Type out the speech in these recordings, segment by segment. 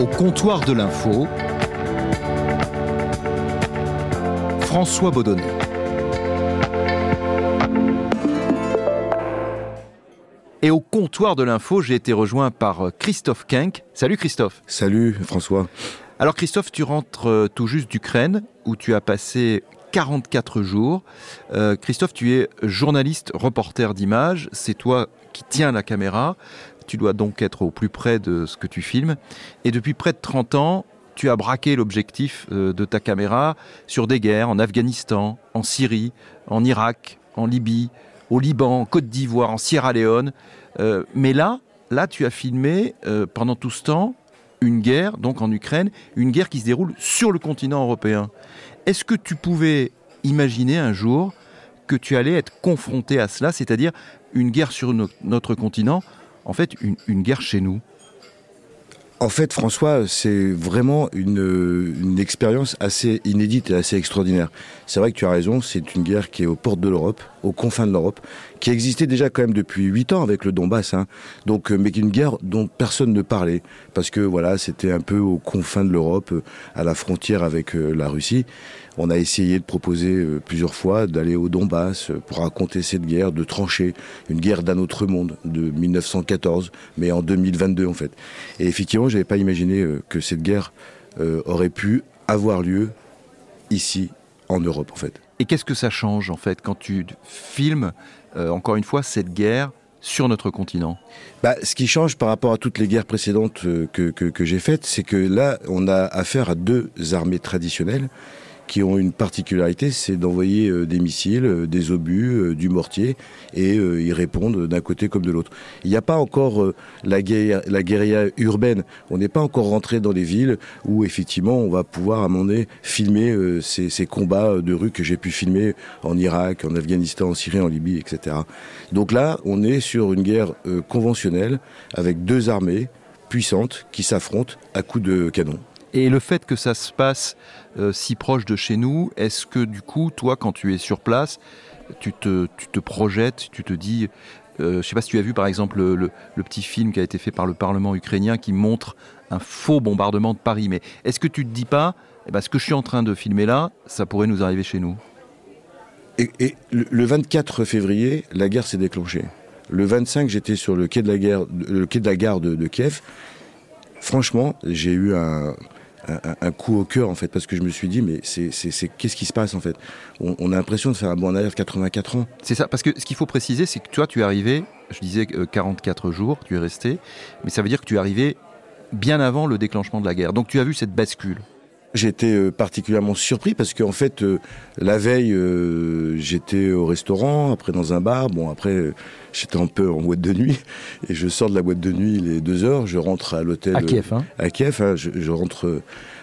Au comptoir de l'info, François Baudonnet. Et au comptoir de l'info, j'ai été rejoint par Christophe Kenck. Salut Christophe. Salut François. Alors Christophe, tu rentres euh, tout juste d'Ukraine où tu as passé 44 jours. Euh, Christophe, tu es journaliste, reporter d'images. C'est toi qui tiens la caméra. Tu dois donc être au plus près de ce que tu filmes. Et depuis près de 30 ans, tu as braqué l'objectif euh, de ta caméra sur des guerres en Afghanistan, en Syrie, en Irak, en Libye, au Liban, en Côte d'Ivoire, en Sierra Leone. Euh, mais là, là, tu as filmé pendant tout ce temps une guerre, donc en Ukraine, une guerre qui se déroule sur le continent européen. Est-ce que tu pouvais imaginer un jour que tu allais être confronté à cela, c'est-à-dire une guerre sur notre continent, en fait une, guerre chez nous en fait, François, c'est vraiment une, expérience assez inédite et assez extraordinaire. C'est vrai que tu as raison, c'est une guerre qui est aux portes de l'Europe, aux confins de l'Europe, qui existait déjà quand même depuis huit ans avec le Donbass, hein. donc, euh, mais une guerre dont personne ne parlait, parce que voilà, c'était un peu aux confins de l'Europe, euh, à la frontière avec euh, la Russie. On a essayé de proposer plusieurs fois d'aller au Donbass pour raconter cette guerre, de trancher une guerre d'un autre monde de 1914, mais en 2022 en fait. Et effectivement, j'avais pas imaginé que cette guerre aurait pu avoir lieu ici en Europe en fait. Et qu'est-ce que ça change en fait quand tu filmes encore une fois cette guerre sur notre continent? Bah, Ce qui change par rapport à toutes les guerres précédentes que, que j'ai faites, c'est que là, on a affaire à deux armées traditionnelles qui ont une particularité, c'est d'envoyer euh, des missiles, euh, des obus, euh, du mortier, et ils répondent d'un côté comme de l'autre. Il n'y a pas encore la, guerre, la guérilla urbaine. On n'est pas encore rentré dans les villes où effectivement on va pouvoir à moment donné filmer ces, ces combats de rue que j'ai pu filmer en Irak, en Afghanistan, en Syrie, en Libye, etc. Donc là, on est sur une guerre conventionnelle avec deux armées puissantes qui s'affrontent à coups de canon. Et le fait que ça se passe euh, si proche de chez nous, est-ce que du coup, toi, quand tu es sur place, tu te, tu te projettes, tu te dis, euh, je ne sais pas si tu as vu par exemple le, petit film qui a été fait par le Parlement ukrainien qui montre un faux bombardement de Paris, mais est-ce que tu te dis pas, eh ben, ce que je suis en train de filmer là, ça pourrait nous arriver chez nous? Et, le 24 février, la guerre s'est déclenchée. Le 25, j'étais sur le quai de la, guerre, le quai de, la gare de Kiev. Franchement, j'ai eu un, un, coup au cœur en fait parce que je me suis dit mais c'est qu'est-ce qui se passe en fait? On, a l'impression de faire un bon en arrière de 84 ans. C'est ça parce que ce qu'il faut préciser c'est que toi tu es arrivé je disais 44 euh, jours tu es resté mais ça veut dire que tu es arrivé bien avant le déclenchement de la guerre. Donc tu as vu cette bascule J'étais euh, particulièrement surpris parce qu'en fait, euh, la veille, euh, j'étais au restaurant, après dans un bar. Bon, après, j'étais un peu en boîte de nuit et je sors de la boîte de nuit les deux heures. Je rentre à l'hôtel à Kiev. Hein. À Kiev, hein, je, je, rentre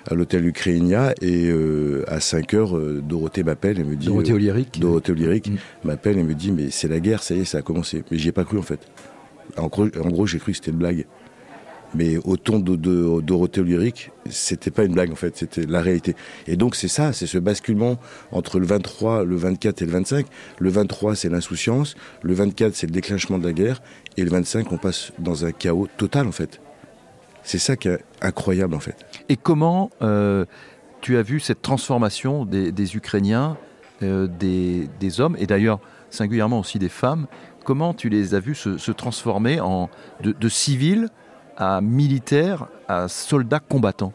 à l'hôtel Ukrainia et à 5 heures, Dorothée m'appelle et me dit. Dorothée Olyrique. Dorothée Olyrique mm. m'appelle et me dit mais c'est la guerre, ça y est, ça a commencé. Mais j'y ai pas cru en fait. En gros, en gros j'ai cru que c'était une blague. Mais au ton de, de, Dorothée Lyrique, c'était pas une blague en fait, c'était la réalité. Et donc c'est ça, c'est ce basculement entre le 23, le 24 et le 25. Le 23 c'est l'insouciance, le 24 c'est le déclenchement de la guerre, et le 25 on passe dans un chaos total en fait. C'est ça qui est incroyable en fait. Et comment euh, tu as vu cette transformation des, Ukrainiens, euh, des, hommes, et d'ailleurs singulièrement aussi des femmes, comment tu les as vus se, transformer en de civils à militaires, à soldats combattants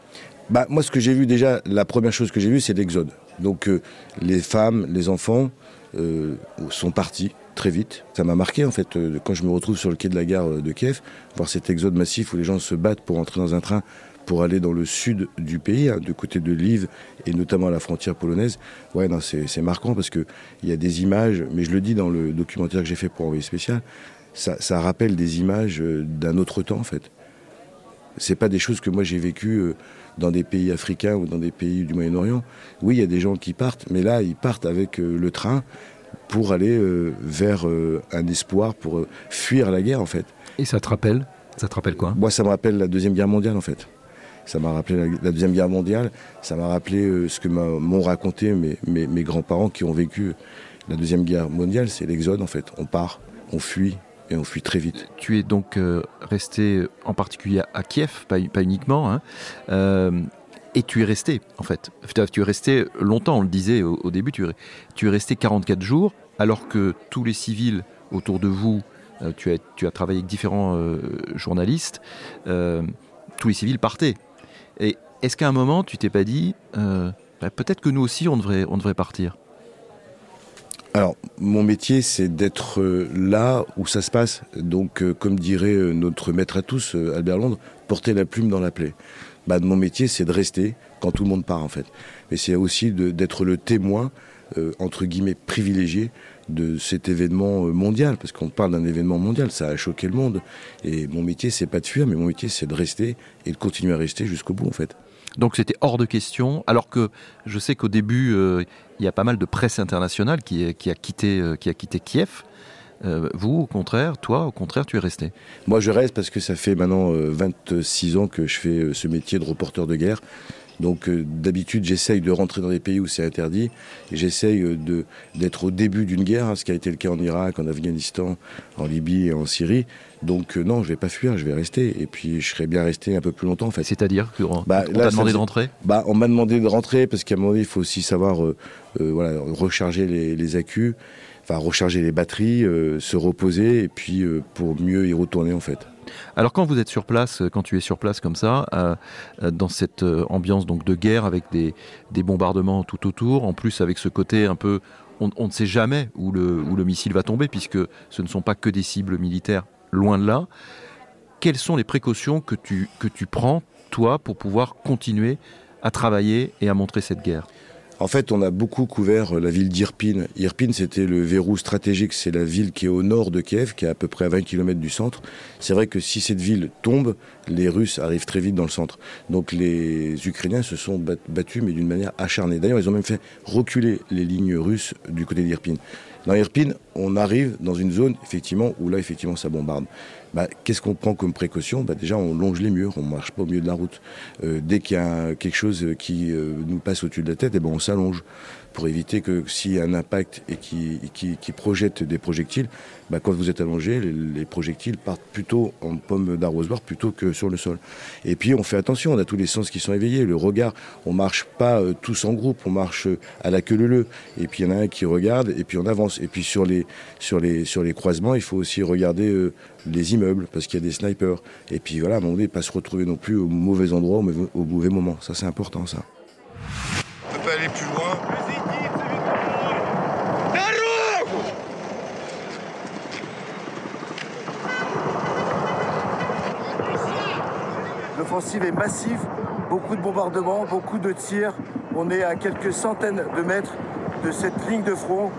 bah, Moi, ce que j'ai vu déjà, la première chose que j'ai vue, c'est l'exode. Donc euh, les femmes, les enfants euh, sont partis très vite. Ça m'a marqué en fait euh, quand je me retrouve sur le quai de la gare de Kiev, voir cet exode massif où les gens se battent pour entrer dans un train pour aller dans le sud du pays, hein, du côté de Lviv et notamment à la frontière polonaise. Ouais, c'est marquant parce que il y a des images, mais je le dis dans le documentaire que j'ai fait pour Envoyé spécial, ça rappelle des images d'un autre temps en fait. C'est pas des choses que moi j'ai vécues euh, dans des pays africains ou dans des pays du Moyen-Orient. Oui, il y a des gens qui partent, mais là, ils partent avec euh, le train pour aller euh, vers un espoir, pour fuir la guerre, en fait. Et ça te rappelle? Ça te rappelle quoi? Moi, ça me rappelle la Deuxième Guerre mondiale, en fait. Ça m'a rappelé la, Deuxième Guerre mondiale, ça m'a rappelé ce que m'ont raconté mes, mes, mes grands-parents qui ont vécu la Deuxième Guerre mondiale, c'est l'exode, en fait. On part, on fuit, on fuit très vite. Tu es donc resté en particulier à Kiev, pas, uniquement. Hein. Et tu es resté, en fait. Tu es resté longtemps, on le disait au, début, tu es, resté 44 jours, alors que tous les civils autour de vous, euh, tu, as, travaillé avec différents euh, journalistes, euh, tous les civils partaient. Est-ce qu'à un moment, tu t'es pas dit, bah, peut-être que nous aussi, on devrait partir? Alors, mon métier, c'est d'être là où ça se passe. Donc, comme dirait notre maître à tous, Albert Londres, porter la plume dans la plaie bah, mon métier, c'est de rester quand tout le monde part, en fait. Mais c'est aussi d'être le témoin, euh, entre guillemets, privilégié de cet événement euh, mondial, parce qu'on parle d'un événement mondial, ça a choqué le monde. Et mon métier, c'est pas de fuir, mais mon métier, c'est de rester et de continuer à rester jusqu'au bout, en fait. Donc c'était hors de question, alors que je sais qu'au début, euh, il y a pas mal de presse internationale qui, qui, a, quitté, Kiev. Euh, vous, au contraire, toi, au contraire, tu es resté Moi, je reste parce que ça fait maintenant 26 euh, ans que je fais euh, ce métier de reporter de guerre. Donc d'habitude, j'essaye de rentrer dans des pays où c'est interdit. Et j'essaye d'être au début d'une guerre, hein, ce qui a été le cas en Irak, en Afghanistan, en Libye et en Syrie. Donc non, je vais pas fuir, je vais rester. Et puis je serais bien resté un peu plus longtemps. En fait. C'est-à-dire qu'on bah, t'a demandé de rentrer? Bah, On m'a demandé de rentrer parce qu'à un moment donné, il faut aussi savoir voilà, recharger les, les accus enfin, recharger les batteries, euh, se reposer et puis euh, pour mieux y retourner en fait. Alors quand vous êtes sur place, euh, quand tu es sur place comme ça, dans cette ambiance donc de guerre avec des, bombardements tout autour, en plus avec ce côté un peu, on, ne sait jamais où le, missile va tomber puisque ce ne sont pas que des cibles militaires, loin de là. Quelles sont les précautions que tu prends, toi, pour pouvoir continuer à travailler et à montrer cette guerre? En fait, on a beaucoup couvert euh, la ville d'Irpin. Irpin, c'était le verrou stratégique. C'est la ville qui est au nord de Kiev, qui est à peu près à 20 km du centre. C'est vrai que si cette ville tombe, les Russes arrivent très vite dans le centre. Donc les Ukrainiens se sont battus, mais d'une manière acharnée. D'ailleurs, ils ont même fait reculer les lignes russes du côté d'Irpin. Dans Irpin, on arrive dans une zone, effectivement, où là, effectivement, ça bombarde. Bah, qu'est-ce qu'on prend comme précaution bah, Déjà, on longe les murs, on marche pas au milieu de la route. Euh, dès qu'il y a quelque chose qui euh, nous passe au-dessus de la tête, eh ben, on s'allonge pour éviter que s'il y a un impact et qui, projette des projectiles, bah, quand vous êtes allongé, les, projectiles partent plutôt en pomme d'arrosoir plutôt que sur le sol. Et puis on fait attention, on a tous les sens qui sont éveillés, le regard, on marche pas euh, tous en groupe, on marche à la queue leu Et puis il y en a un qui regarde et puis on avance. Et puis sur les, sur les, sur les croisements, il faut aussi regarder les immeubles, parce qu'il y a des snipers. Et puis voilà, à un moment donné, pas se retrouver non plus au mauvais endroit, au mauvais, moment. Ça, c'est important, ça. On peut pas aller plus loin. L'offensive est massive, beaucoup de bombardements, beaucoup de tirs. On est à quelques centaines de mètres de cette ligne de front.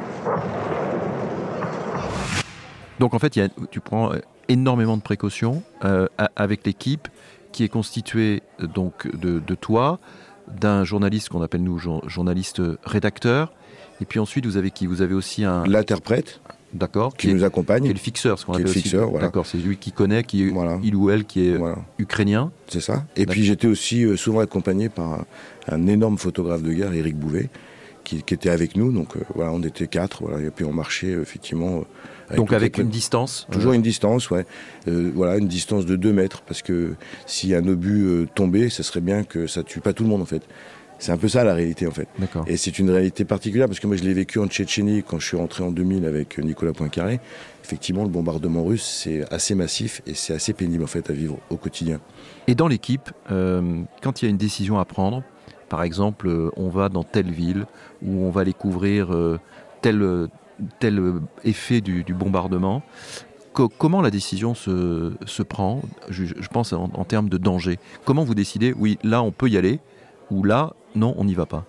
Donc en fait, tu prends énormément de précautions euh, avec l'équipe qui est constituée euh, donc de, toi, d'un journaliste qu'on appelle nous journaliste rédacteur, et puis ensuite vous avez qui? Vous avez aussi un l'interprète. D'accord. Qui, nous accompagne. Qui est le fixeur, ce qu'on appelle le fixeur, D'accord, c'est lui qui connaît, qui il ou elle qui est ukrainien. C'est ça. Et puis j'étais aussi euh, souvent accompagné par un, énorme photographe de guerre, Éric Bouvet, qui, était avec nous. Donc voilà, on était quatre. Voilà, et puis on marchait effectivement donc avec une distance Toujours une distance, ouais. Euh, voilà, une distance de 2 mètres, parce que si un obus euh, tombait, ce serait bien que ça tue pas tout le monde en fait. C'est un peu ça la réalité en fait. Et c'est une réalité particulière parce que moi je l'ai vécu en Tchétchénie quand je suis rentré en 2000 avec Nicolas Poincaré. Effectivement, le bombardement russe c'est assez massif et c'est assez pénible en fait à vivre au quotidien. Et dans l'équipe, euh, quand il y a une décision à prendre, par exemple, on va dans telle ville où on va aller couvrir tel tel effet du, bombardement. comment la décision se, prend, je, pense en, en, termes de danger Comment vous décidez, oui, là on peut y aller, ou là, non, on n'y va pas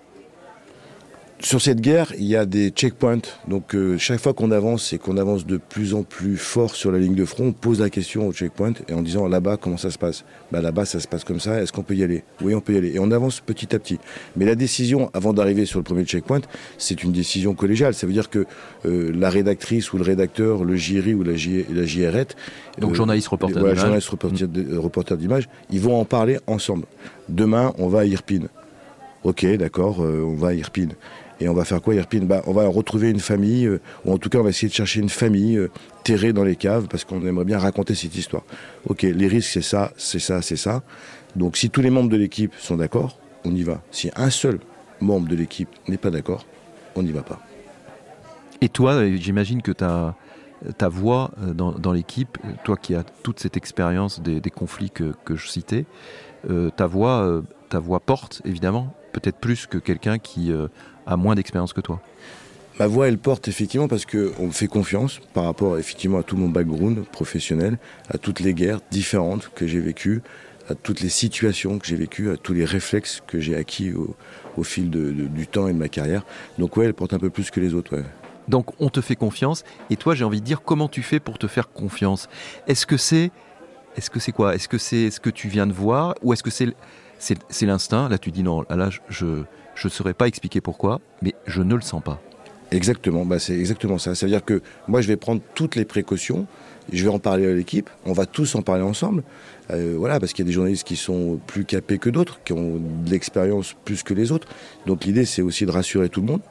sur cette guerre, il y a des checkpoints. Donc euh, chaque fois qu'on avance et qu'on avance de plus en plus fort sur la ligne de front, on pose la question au checkpoint et en disant là-bas comment ça se passe? Bah, Là-bas ça se passe comme ça, est-ce qu'on peut y aller? Oui on peut y aller. Et on avance petit à petit. Mais la décision avant d'arriver sur le premier checkpoint, c'est une décision collégiale. Ça veut dire que euh, la rédactrice ou le rédacteur, le JRI ou la, la JRette, donc euh, journaliste reporter d'image, journaliste reporter d'image, ils vont en parler ensemble. Demain on va à Irpine. Ok, d'accord, on va à Irpine. Et on va faire quoi, Irpine bah, On va retrouver une famille, euh, ou en tout cas, on va essayer de chercher une famille euh, terrée dans les caves, parce qu'on aimerait bien raconter cette histoire. Ok, les risques, c'est ça, c'est ça, c'est ça. Donc, si tous les membres de l'équipe sont d'accord, on y va. Si un seul membre de l'équipe n'est pas d'accord, on n'y va pas. Et toi, euh, j'imagine que ta, ta voix dans, l'équipe, toi qui as toute cette expérience des, conflits que, je citais, ta, voix, ta voix porte, évidemment, peut-être plus que quelqu'un qui a moins d'expérience que toi Ma voix, elle porte effectivement parce qu'on me fait confiance par rapport effectivement à tout mon background professionnel, à toutes les guerres différentes que j'ai vécues, à toutes les situations que j'ai vécues, à tous les réflexes que j'ai acquis au, fil du temps et de ma carrière. Donc ouais, elle porte un peu plus que les autres. Donc on te fait confiance. Et toi, j'ai envie de dire, comment tu fais pour te faire confiance? Est-ce que c'est, est-ce que c'est quoi? Est-ce que c'est ce que tu viens de voir, ou est-ce que c'est, c'est, l'instinct Là, tu dis non. Là, je ne saurais pas expliquer pourquoi, mais je ne le sens pas. Exactement, bah c'est exactement ça. C'est-à-dire que moi, je vais prendre toutes les précautions, je vais en parler à l'équipe, on va tous en parler ensemble. Euh, voilà, parce qu'il y a des journalistes qui sont plus capés que d'autres, qui ont de l'expérience plus que les autres. Donc l'idée, c'est aussi de rassurer tout le monde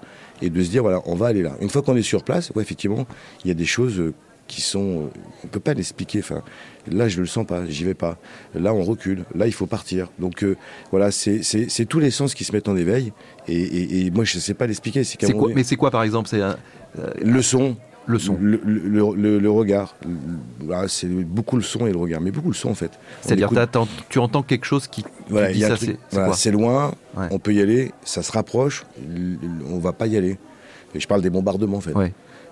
et de se dire, voilà, on va aller là. Une fois qu'on est sur place, effectivement, il y a des choses euh, qui sont. On peut pas l'expliquer. Enfin, là, je ne le sens pas, j'y vais pas. Là, on recule. Là, il faut partir. Donc euh, voilà, c'est tous les sens qui se mettent en éveil. Et, moi, je ne sais pas l'expliquer. C'est quoi Mais c'est quoi, par exemple C'est euh, le son. Le son. Le, le, regard. C'est beaucoup le son et le regard. Mais beaucoup le son, en fait. C'est-à-dire, tu entends quelque chose qui. Voilà, c'est loin, on peut y aller, ça se rapproche, on va pas y aller. Et je parle des bombardements, en fait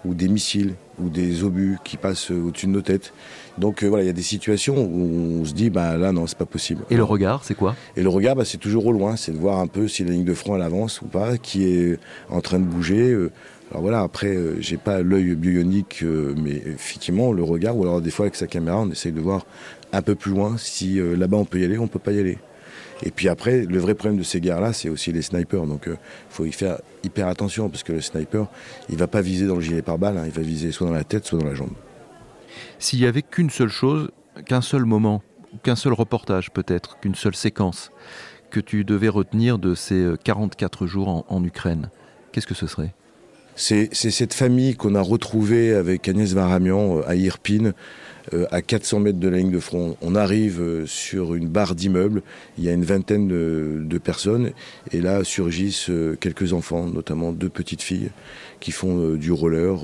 ou des missiles ou des obus qui passent au-dessus de nos têtes. Donc euh, voilà, il y a des situations où on se dit, bah là non, c'est pas possible. Et le regard, c'est quoi? Et le regard, bah, c'est toujours au loin, c'est de voir un peu si la ligne de front elle avance ou pas, qui est en train de bouger. Euh. Alors voilà, après, euh, j'ai pas l'œil bionique, mais effectivement, le regard, ou alors des fois avec sa caméra, on essaye de voir un peu plus loin si là-bas on peut y aller, on peut pas y aller. Et puis après, le vrai problème de ces guerres-là, c'est aussi les snipers. Donc il euh, faut y faire hyper attention parce que le sniper, il va pas viser dans le gilet pare-balles, hein. il va viser soit dans la tête, soit dans la jambe. S'il y avait qu'une seule chose, qu'un seul moment, qu'un seul reportage peut-être, qu'une seule séquence que tu devais retenir de ces 44 euh, jours en, en Ukraine, qu'est-ce que ce serait? C'est cette famille qu'on a retrouvée avec Agnès Varamian euh, à Irpine, à 400 mètres de la ligne de front. On arrive euh, sur une barre d'immeubles, il y a une vingtaine de, personnes, et là surgissent quelques enfants, notamment deux petites filles, qui font du roller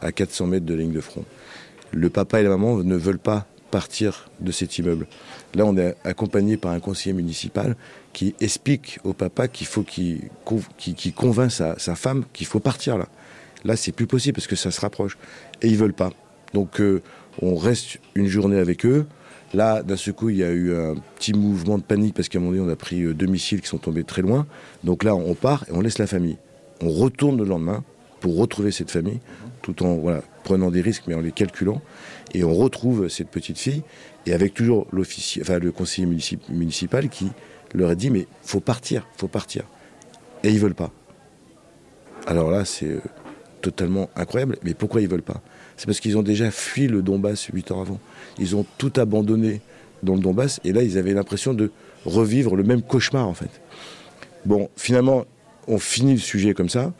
à 400 mètres de la ligne de front. Le papa et la maman ne veulent pas partir de cet immeuble. Là, on est accompagné par un conseiller municipal qui explique au papa qu'il faut qu'il convainc sa, femme qu'il faut partir là. Là, c'est plus possible parce que ça se rapproche. Et ils veulent pas. Donc, euh, on reste une journée avec eux. Là, d'un seul coup, il y a eu un petit mouvement de panique parce qu'à un moment donné, on a pris euh, deux missiles qui sont tombés très loin. Donc là, on part et on laisse la famille. On retourne le lendemain pour retrouver cette famille, tout en prenant des risques, mais en les calculant. Et on retrouve cette petite fille, et avec toujours le conseiller municipal qui leur a dit Mais faut partir, faut partir. Et ils veulent pas. Alors là, c'est euh, totalement incroyable. Mais pourquoi ils veulent pas? C'est parce qu'ils ont déjà fui le Donbass huit ans avant. Ils ont tout abandonné dans le Donbass, et là, ils avaient l'impression de revivre le même cauchemar, en fait. Bon, finalement, on finit le sujet comme ça.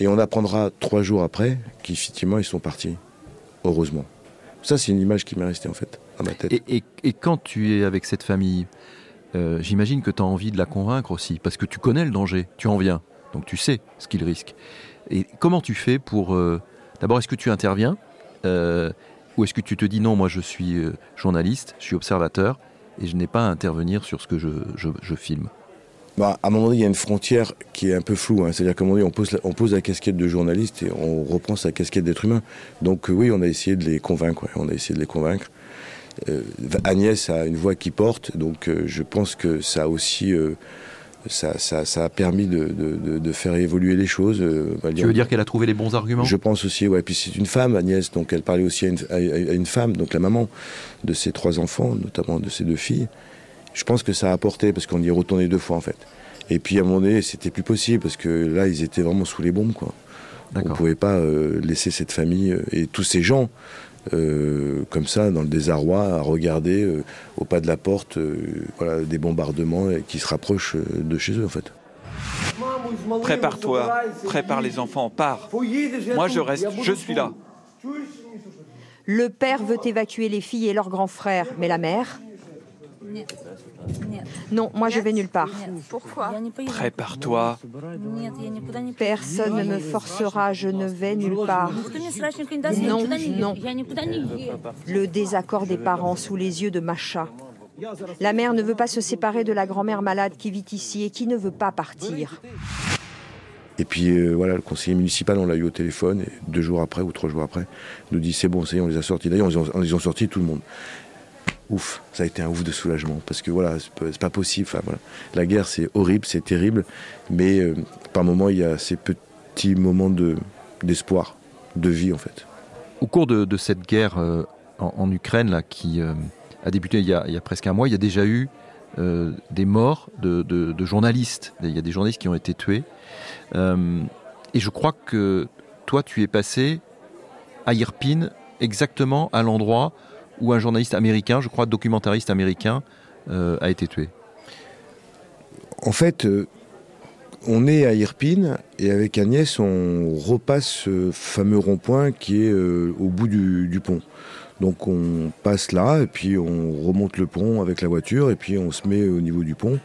Et on apprendra trois jours après qu'effectivement, ils sont partis. Heureusement. Ça, c'est une image qui m'est restée, en fait, à ma tête. Et, quand tu es avec cette famille, euh, j'imagine que tu as envie de la convaincre aussi, parce que tu connais le danger, tu en viens, donc tu sais ce qu'il risque. Et comment tu fais pour... Euh, d'abord, est-ce que tu interviens euh, Ou est-ce que tu te dis non, moi je suis journaliste, je suis observateur, et je n'ai pas à intervenir sur ce que je filme? Bah, à un moment donné, il y a une frontière qui est un peu floue. Hein. C'est-à-dire qu'à un moment donné, on pose, la, on pose la casquette de journaliste et on reprend sa casquette d'être humain. Donc euh, oui, on a essayé de les convaincre. On a essayé de les convaincre. Euh, Agnès a une voix qui porte, donc euh, je pense que ça a aussi ça, ça, a permis de, de, de, faire évoluer les choses. tu veux dire qu'elle a trouvé les bons arguments? Je pense aussi, ouais. Puis c'est une femme, Agnès, donc elle parlait aussi à une, à une, femme, donc la maman de ses trois enfants, notamment de ses deux filles je pense que ça a apporté parce qu'on y est retourné deux fois en fait. Et puis à un moment donné, c'était plus possible parce que là, ils étaient vraiment sous les bombes quoi. On ne pouvait pas euh, laisser cette famille euh, et tous ces gens euh, comme ça dans le désarroi à regarder au pas de la porte voilà, des bombardements qui se rapprochent de chez eux en fait. Prépare-toi, prépare les enfants, pars. Moi je reste, je suis là. Le père veut évacuer les filles et leurs grands frères, mais la mère Non, moi je vais nulle part. Pourquoi? Prépare-toi. Personne ne me forcera, je ne vais nulle part. Non, non. Le désaccord des parents sous les yeux de Macha. La mère ne veut pas se séparer de la grand-mère malade qui vit ici et qui ne veut pas partir. Et puis euh, voilà, le conseiller municipal, on l'a eu au téléphone, et deux jours après ou trois jours après, nous dit c'est bon, ça y est, on les a sortis. D'ailleurs, on les a sortis tout le monde. Ouf, ça a été un ouf de soulagement, parce que voilà, c'est pas possible. La guerre, c'est horrible, c'est terrible, mais euh, par moments, il y a ces petits moments de, d'espoir, de vie en fait. Au cours de, cette guerre euh, en, Ukraine, là, qui a débuté il y a, presque un mois, il y a déjà eu euh, des morts de, de, journalistes. Il y a des journalistes qui ont été tués. Euh, et je crois que toi, tu es passé à Irpin, exactement à l'endroit où un journaliste américain, je crois documentariste américain, euh, a été tué. En fait, euh, on est à Irpin et avec Agnès, on repasse ce fameux rond-point qui est euh, au bout du, pont. Donc on passe là et puis on remonte le pont avec la voiture et puis on se met au niveau du pont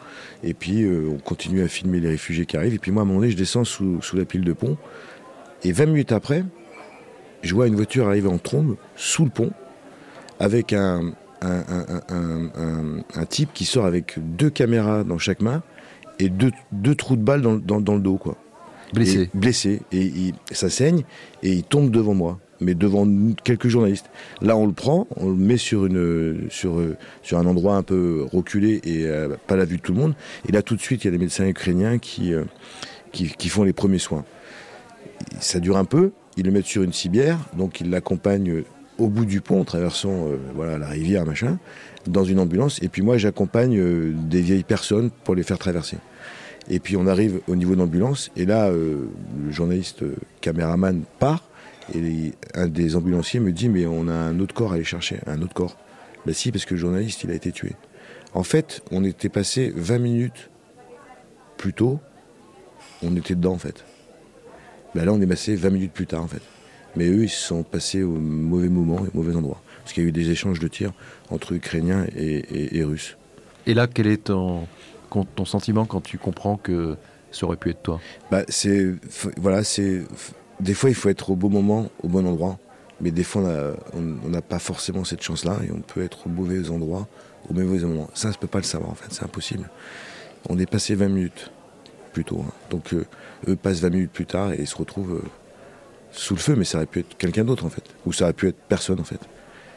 et puis on continue à filmer les réfugiés qui arrivent. Et puis moi à un moment donné je descends sous la pile de pont et 20 minutes après je vois une voiture arriver en trombe sous le pont avec un, un, un, un type qui sort avec deux caméras dans chaque main et deux, deux trous de balles dans, dans, dans le dos quoi. Blessé. Et, blessé et, il, ça saigne et il tombe devant moi mais devant quelques journalistes. Là, on le prend, on le met sur, une, sur, sur un endroit un peu reculé et euh, pas la vue de tout le monde. Et là, tout de suite, il y a des médecins ukrainiens qui, euh, qui, qui, font les premiers soins. Ça dure un peu, ils le mettent sur une cibière, donc ils l'accompagnent au bout du pont, en traversant euh, voilà, la rivière, machin, dans une ambulance. Et puis moi, j'accompagne euh, des vieilles personnes pour les faire traverser. Et puis on arrive au niveau de l'ambulance, et là, euh, le journaliste caméraman part, et un des ambulanciers me dit mais on a un autre corps à aller chercher, un autre corps. Ben si, parce que le journaliste il a été tué. En fait, on était passé 20 minutes plus tôt, on était dedans en fait. Ben là on est passé 20 minutes plus tard en fait. Mais eux ils se sont passés au mauvais moment et au mauvais endroit. Parce qu'il y a eu des échanges de tirs entre Ukrainiens et, et, et Russes. Et là quel est ton, ton sentiment quand tu comprends que ça aurait pu être toi? Bah, c'est voilà c'est des fois, il faut être au bon moment, au bon endroit. Mais des fois, on n'a pas forcément cette chance-là et on peut être au mauvais endroit, au mauvais moment. Ça, je ne peut pas le savoir, en fait, c'est impossible. On est passé 20 minutes plus tôt. Hein. Donc, euh, eux passent 20 minutes plus tard et ils se retrouvent euh, sous le feu, mais ça aurait pu être quelqu'un d'autre, en fait. Ou ça aurait pu être personne, en fait.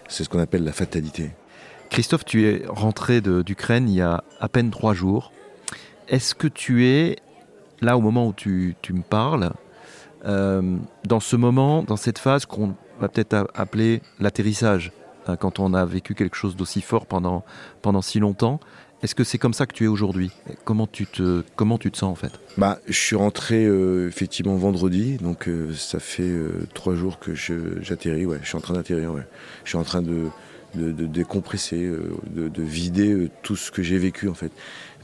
C'est ce qu'on appelle la fatalité. Christophe, tu es rentré d'Ukraine il y a à peine trois jours. Est-ce que tu es, là, au moment où tu, tu me parles, euh, dans ce moment, dans cette phase qu'on va peut-être appeler l'atterrissage, hein, quand on a vécu quelque chose d'aussi fort pendant, pendant si longtemps, est-ce que c'est comme ça que tu es aujourd'hui? Comment, tu te, comment tu te sens en fait? Bah, Je suis rentré euh, effectivement vendredi, donc euh, ça fait euh, trois jours que j'atterris, ouais, je suis en train d'atterrir, ouais. je suis en train de, de, décompresser, de, de vider tout ce que j'ai vécu en fait.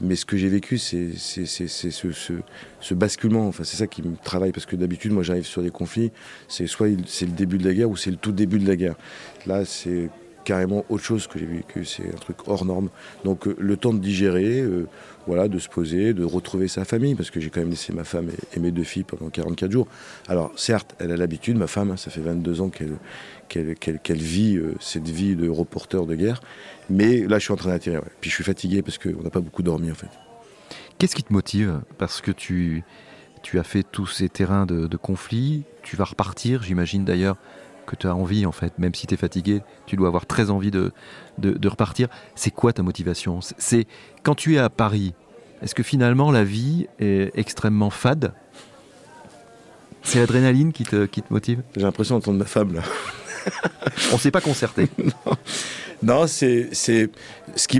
Mais ce que j'ai vécu, c'est ce, ce, ce basculement. Enfin, c'est ça qui me travaille parce que d'habitude, moi, j'arrive sur des conflits. C'est soit c'est le début de la guerre ou c'est le tout début de la guerre. Là, c'est carrément autre chose que j'ai vécu. C'est un truc hors norme. Donc, euh, le temps de digérer, euh, voilà, de se poser, de retrouver sa famille, parce que j'ai quand même laissé ma femme et, mes deux filles pendant 44 jours. Alors, certes, elle a l'habitude, ma femme, hein, ça fait 22 ans qu'elle qu'elle qu qu vit euh, cette vie de reporter de guerre. Mais là, je suis en train. Ouais. Puis je suis fatigué parce qu'on n'a pas beaucoup dormi, en fait. Qu'est-ce qui te motive? Parce que tu, tu as fait tous ces terrains de, de conflit, tu vas repartir, j'imagine d'ailleurs que tu as envie, en fait, même si tu es fatigué, tu dois avoir très envie de, de, de repartir. C'est quoi ta motivation? C'est quand tu es à Paris, est-ce que finalement la vie est extrêmement fade? C'est l'adrénaline qui te, qui te motive? J'ai l'impression d'entendre ma femme là. On s'est pas concerté. non. Non, c'est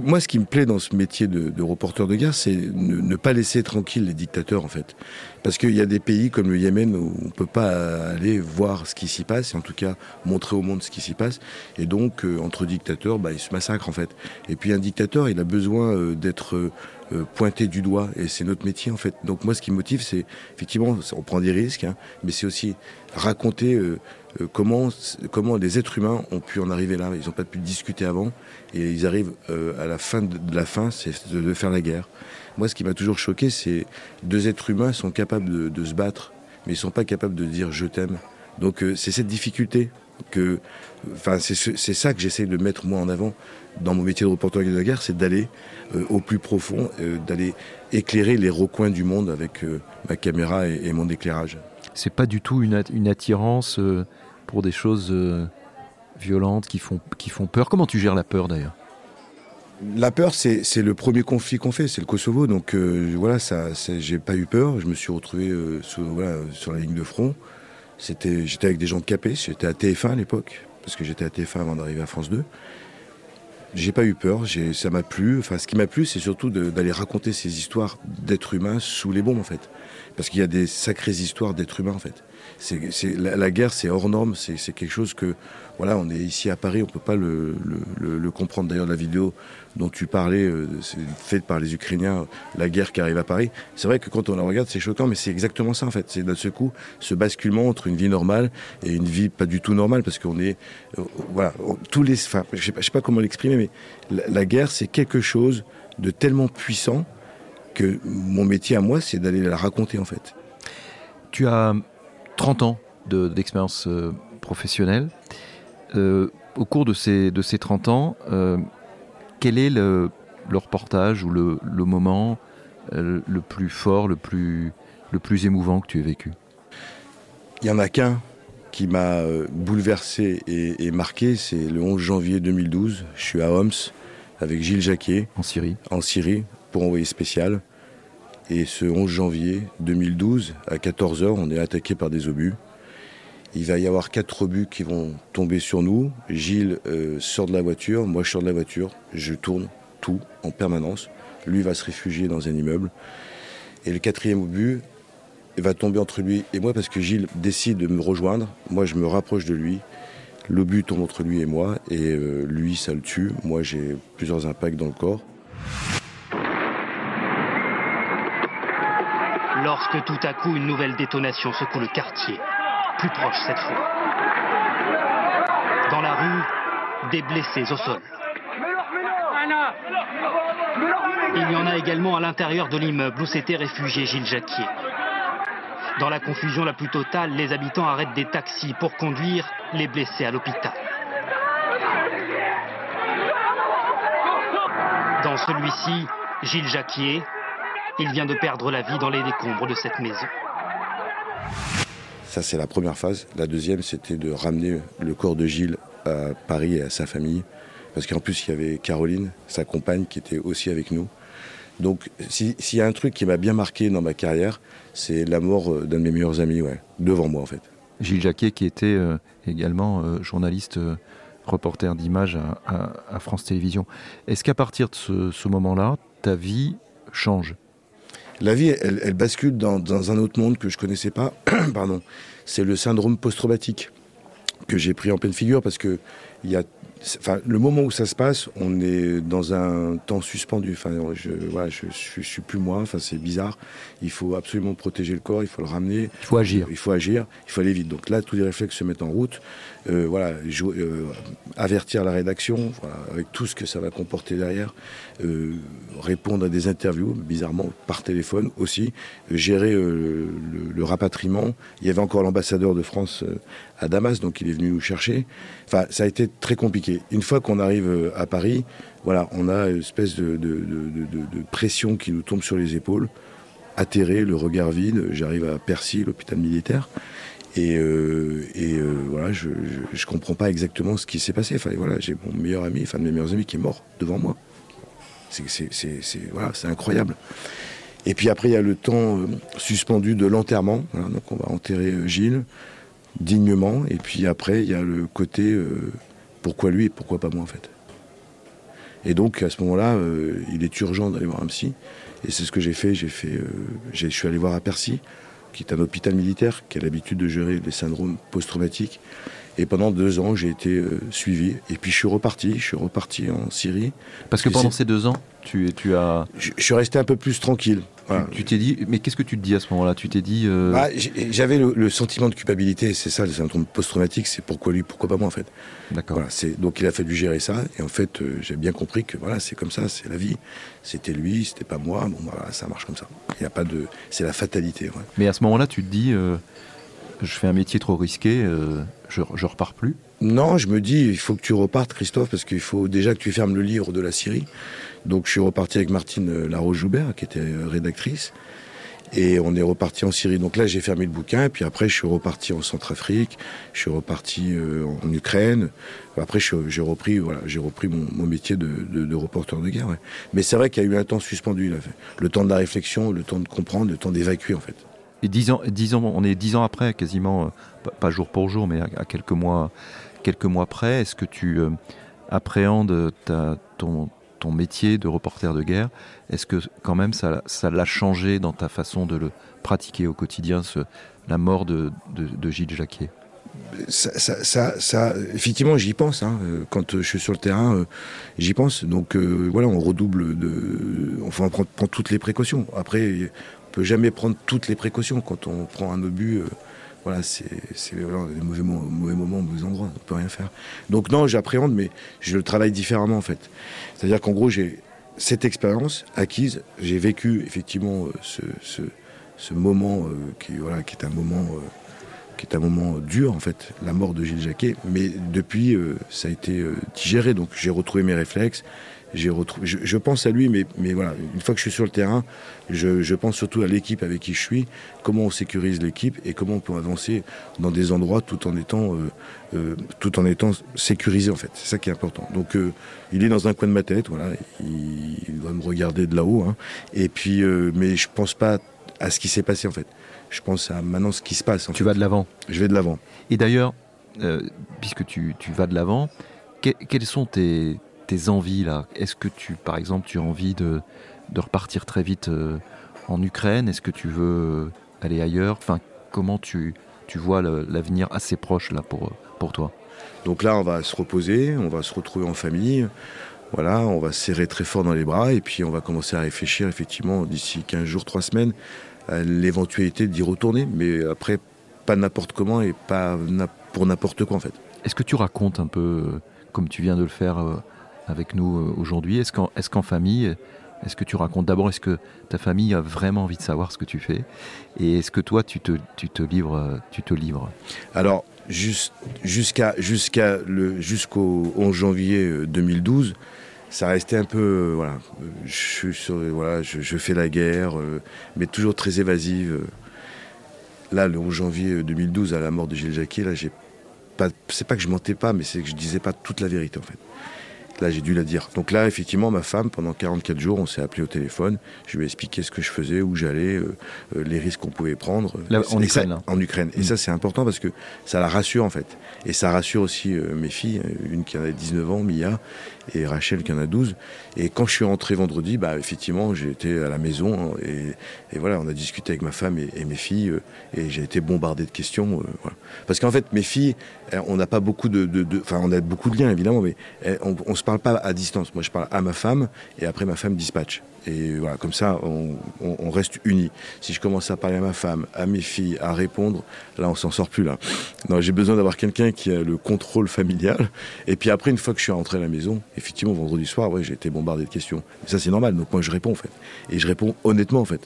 moi ce qui me plaît dans ce métier de, reporter de guerre, c'est ne, pas laisser tranquille les dictateurs en fait, parce qu'il y a des pays comme le Yémen où on peut pas aller voir ce qui s'y passe, et en tout cas montrer au monde ce qui s'y passe, et donc euh, entre dictateurs, bah, ils se massacrent en fait. Et puis un dictateur, il a besoin euh, d'être euh, pointé du doigt, et c'est notre métier en fait. Donc moi, ce qui me motive, c'est effectivement, on prend des risques, hein, mais c'est aussi raconter euh, comment, comment les êtres humains ont pu en arriver là? Ils n'ont pas pu discuter avant et ils arrivent euh, à la fin de, la fin, c'est de, faire la guerre. Moi, ce qui m'a toujours choqué, c'est deux êtres humains sont capables de, se battre, mais ils sont pas capables de dire je t'aime. Donc euh, c'est cette difficulté que, enfin c'est ça que j'essaie de mettre moi en avant dans mon métier de reporter de la guerre, c'est d'aller au plus profond, d'aller éclairer les recoins du monde avec ma caméra et, mon éclairage. C'est pas du tout une attirance pour des choses euh, violentes qui font, qui font peur. Comment tu gères la peur d'ailleurs? La peur, c'est le premier conflit qu'on fait, c'est le Kosovo. Donc euh, voilà, ça, j'ai pas eu peur. Je me suis retrouvé euh, sur la ligne de front. J'étais avec des gens capés. J'étais à TF1 à l'époque, parce que j'étais à TF1 avant d'arriver à France 2. J'ai pas eu peur. Ça m'a plu. Enfin, ce qui m'a plu, c'est surtout d'aller raconter ces histoires d'êtres humains sous les bombes, en fait. Parce qu'il y a des sacrées histoires d'êtres humains, en fait la, guerre, c'est hors norme, c'est, quelque chose que, voilà, on est ici à Paris, on peut pas le, comprendre. D'ailleurs, la vidéo dont tu parlais, euh, faite par les Ukrainiens, la guerre qui arrive à Paris. C'est vrai que quand on la regarde, c'est choquant, mais c'est exactement ça en fait. C'est d'un ce coup ce basculement entre une vie normale et une vie pas du tout normale, parce qu'on est, euh, voilà, tous les, enfin, je sais pas comment l'exprimer, mais la, la guerre, c'est quelque chose de tellement puissant que mon métier à moi, c'est d'aller la raconter en fait. Tu as 30 ans d'expérience euh, professionnelle. Euh, au cours de ces, de ces 30 ans, euh, quel est le, reportage ou le, moment le plus fort, le plus, le plus émouvant que tu aies vécu? Il n'y en a qu'un qui m'a bouleversé et, marqué, c'est le 11 janvier 2012. Je suis à Homs avec Gilles Jacquet. En Syrie. En Syrie, pour envoyer spécial. Et ce 11 janvier 2012, à 14h, on est attaqué par des obus. Il va y avoir quatre obus qui vont tomber sur nous. Gilles euh, sort de la voiture, moi je sors de la voiture, je tourne tout en permanence. Lui va se réfugier dans un immeuble. Et le quatrième obus va tomber entre lui et moi parce que Gilles décide de me rejoindre. Moi je me rapproche de lui. L'obus tombe entre lui et moi et euh, lui ça le tue. Moi j'ai plusieurs impacts dans le corps. Lorsque tout à coup une nouvelle détonation secoue le quartier, plus proche cette fois. Dans la rue, des blessés au sol. Il y en a également à l'intérieur de l'immeuble où s'était réfugié Gilles Jacquier. Dans la confusion la plus totale, les habitants arrêtent des taxis pour conduire les blessés à l'hôpital. Dans celui-ci, Gilles Jacquier, il vient de perdre la vie dans les décombres de cette maison. Ça, c'est la première phase. La deuxième, c'était de ramener le corps de Gilles à Paris et à sa famille. Parce qu'en plus, il y avait Caroline, sa compagne, qui était aussi avec nous. Donc, s'il y a un truc qui m'a bien marqué dans ma carrière, c'est la mort euh, d'un de mes meilleurs amis, ouais, devant moi, en fait. Gilles Jacquet, qui était euh, également euh, journaliste, reporter d'images à, France Télévisions. Est-ce qu'à partir de ce, ce moment-là, ta vie change? La vie, elle, bascule dans, un autre monde que je connaissais pas. Pardon. C'est le syndrome post-traumatique que j'ai pris en pleine figure parce que il y a Enfin, le moment où ça se passe, on est dans un temps suspendu. Enfin, je, voilà, je, suis plus moi. Enfin, c'est bizarre. Il faut absolument protéger le corps. Il faut le ramener. Il faut agir. Il faut agir. Il faut aller vite. Donc là, tous les réflexes se mettent en route. Euh, voilà, euh, avertir la rédaction, avec tout ce que ça va comporter derrière. Euh, répondre à des interviews, bizarrement par téléphone aussi. gérer le, le, rapatriement. Il y avait encore l'ambassadeur de France à Damas, donc il est venu nous chercher. Enfin, ça a été très compliqué. Une fois qu'on arrive euh, à Paris, voilà, on a une espèce de, pression qui nous tombe sur les épaules. Atterré, le regard vide, j'arrive à Percy, l'hôpital militaire. Et, euh, euh, voilà, je, ne comprends pas exactement ce qui s'est passé. Enfin, voilà, j'ai mon meilleur ami, enfin de mes meilleurs amis, qui est mort devant moi. C'est incroyable. Et puis après, il y a le temps suspendu de l'enterrement. donc on va enterrer Gilles dignement. Et puis après, il y a le côté euh, pourquoi lui et pourquoi pas moi en fait. Et donc à ce moment-là, il est urgent d'aller voir un psy. Et c'est ce que j'ai fait. J'ai fait, je suis allé voir à Percy, qui est un hôpital militaire, qui a l'habitude de gérer les syndromes post-traumatiques. Et pendant deux ans, j'ai été euh, suivi. Et puis je suis reparti, je suis reparti en Syrie. Parce que pendant ces deux ans, tu, tu as... Je, suis resté un peu plus tranquille. Tu t'es dit, mais qu'est-ce que tu te dis à ce moment-là? Tu t'es dit. Euh, bah, J'avais le, sentiment de culpabilité, c'est ça, le syndrome post-traumatique, c'est pourquoi lui, pourquoi pas moi en fait. D'accord. Voilà, donc il a fallu gérer ça, et en fait, euh, j'ai bien compris que voilà, c'est comme ça, c'est la vie. C'était lui, c'était pas moi, bon voilà, ça marche comme ça. Il y a pas de. C'est la fatalité. Mais à ce moment-là, tu te dis je fais un métier trop risqué, euh, je, repars plus Non, je me dis, il faut que tu repartes, Christophe, parce qu'il faut déjà que tu fermes le livre de la Syrie. Donc je suis reparti avec Martine euh, Laroche-Joubert, qui était euh, rédactrice. Et on est reparti en Syrie. Donc là, j'ai fermé le bouquin. Puis après, je suis reparti en Centrafrique. Je suis reparti en Ukraine. Après, j'ai repris, voilà, j'ai repris mon, métier de, reporter de guerre. Mais c'est vrai qu'il y a eu un temps suspendu. Le temps de la réflexion, le temps de comprendre, le temps d'évacuer, en fait. Et dix ans, on est dix ans après, quasiment, euh, pas, jour pour jour, mais à, quelques mois, quelques mois près. Est-ce que tu euh, appréhendes ton, métier de reporter de guerre? Est-ce que quand même ça, l'a changé dans ta façon de le pratiquer au quotidien, la mort de, Gilles Jacquier? Ça, effectivement, j'y pense. Hein. Quand je suis sur le terrain, j'y pense. Donc voilà, on redouble de. Enfin, on prend toutes les précautions. Après, peut jamais prendre toutes les précautions quand on prend un obus. Euh, voilà, c'est des mauvais, mauvais moments, mauvais endroits, on peut rien faire. Donc non, j'appréhende, mais je le travaille différemment en fait. C'est-à-dire qu'en gros, j'ai cette expérience acquise, j'ai vécu effectivement euh, ce, ce, moment euh, qui, voilà, qui est un moment qui est un moment dur en fait, la mort de Gilles Jacquet, mais depuis ça a été digéré, donc j'ai retrouvé mes réflexes, j'ai retrouvé, je, pense à lui, mais, mais voilà, une fois que je suis sur le terrain, je, pense surtout à l'équipe avec qui je suis, comment on sécurise l'équipe et comment on peut avancer dans des endroits tout en étant, euh, euh, tout en étant sécurisé en fait. C'est ça qui est important. Donc euh, il est dans un coin de ma tête, voilà, il, doit me regarder de là-haut, hein. et puis, mais je pense pas à ce qui s'est passé en fait. Je pense à maintenant ce qui se passe. tu vas de l'avant. Je vais de l'avant. Et d'ailleurs, puisque tu, tu vas de l'avant, quels sont tes tes envies là Est-ce que tu, par exemple, tu as envie de, de repartir très vite euh, en Ukraine? Est-ce que tu veux aller ailleurs? Enfin, comment tu, tu vois l'avenir assez proche là pour, pour toi? Donc là, on va se reposer, on va se retrouver en famille. Voilà, on va serrer très fort dans les bras et puis on va commencer à réfléchir effectivement d'ici 15 jours, 3 semaines à l'éventualité d'y retourner. Mais après, pas n'importe comment et pas pour n'importe quoi en fait. Est-ce que tu racontes un peu, euh, comme tu viens de le faire, euh, avec nous euh, aujourd'hui. Est-ce qu'en famille, est-ce que tu racontes d'abord, est-ce que ta famille a vraiment envie de savoir ce que tu fais? Et est-ce que toi, tu te, livres, euh, tu te livres? Alors, jusqu'à jusqu'au 11 janvier 2012, euh, ça restait un peu sur, voilà, je, fais la guerre, mais toujours très évasive. Là, le 11 janvier 2012, à la mort de Gilles Jacquier, là, c'est pas que je mentais pas, mais c'est que je disais pas toute la vérité en fait. Là, j'ai dû la dire. Donc là, effectivement, ma femme, pendant 44 jours, on s'est appelé au téléphone. Je lui ai expliqué ce que je faisais, où j'allais, euh, euh, les risques qu'on pouvait prendre. en Ukraine. en Ukraine. Et mm. ça, c'est important parce que ça la rassure, en fait. Et ça rassure aussi euh, mes filles, une qui en a 19 ans, Mia, et Rachel qui en a 12. Et quand je suis rentré vendredi, bah, effectivement, j'ai été à la maison et, et, voilà, on a discuté avec ma femme et, mes filles et j'ai été bombardé de questions. voilà. Parce qu'en fait, mes filles, on n'a pas beaucoup de, enfin, on a beaucoup de liens évidemment, mais on, on se parle pas à distance. Moi, je parle à ma femme et après ma femme dispatche. Et voilà, comme ça, on, reste unis. Si je commence à parler à ma femme, à mes filles, à répondre, là, on s'en sort plus là. Non, j'ai besoin d'avoir quelqu'un qui a le contrôle familial. Et puis après, une fois que je suis rentré à la maison, effectivement, vendredi soir, ouais, j'ai été bombardé de questions. ça, c'est normal. Donc moi, je réponds en fait, et je réponds honnêtement en fait.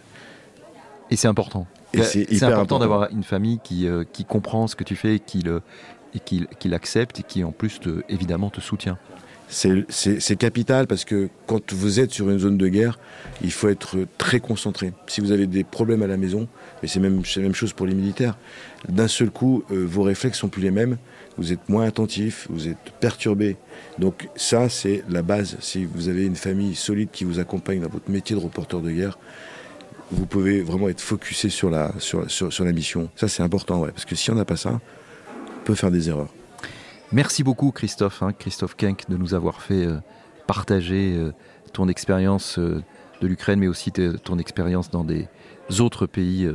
Et c'est important. c'est important, d'avoir une famille qui, euh, qui comprend ce que tu fais et qui le et qui, qui l'accepte et qui en plus évidemment te soutient c'est capital parce que quand vous êtes sur une zone de guerre, il faut être très concentré. Si vous avez des problèmes à la maison, mais c'est même la même chose pour les militaires, d'un seul coup, euh, vos réflexes sont plus les mêmes, vous êtes moins attentif, vous êtes perturbé. Donc ça, c'est la base. Si vous avez une famille solide qui vous accompagne dans votre métier de reporter de guerre, vous pouvez vraiment être focusé sur la, sur, sur, la mission. Ça, c'est important, ouais, parce que si on n'a pas ça, on peut faire des erreurs. Merci beaucoup Christophe, hein, Christophe Kenck, de nous avoir fait euh, partager ton expérience de l'Ukraine, mais aussi ton expérience dans des autres pays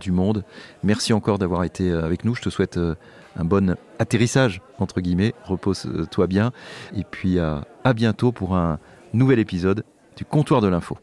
du monde. Merci encore d'avoir été avec nous. Je te souhaite un bon atterrissage, entre guillemets. Repose-toi bien. Et puis à bientôt pour un nouvel épisode du comptoir de l'info.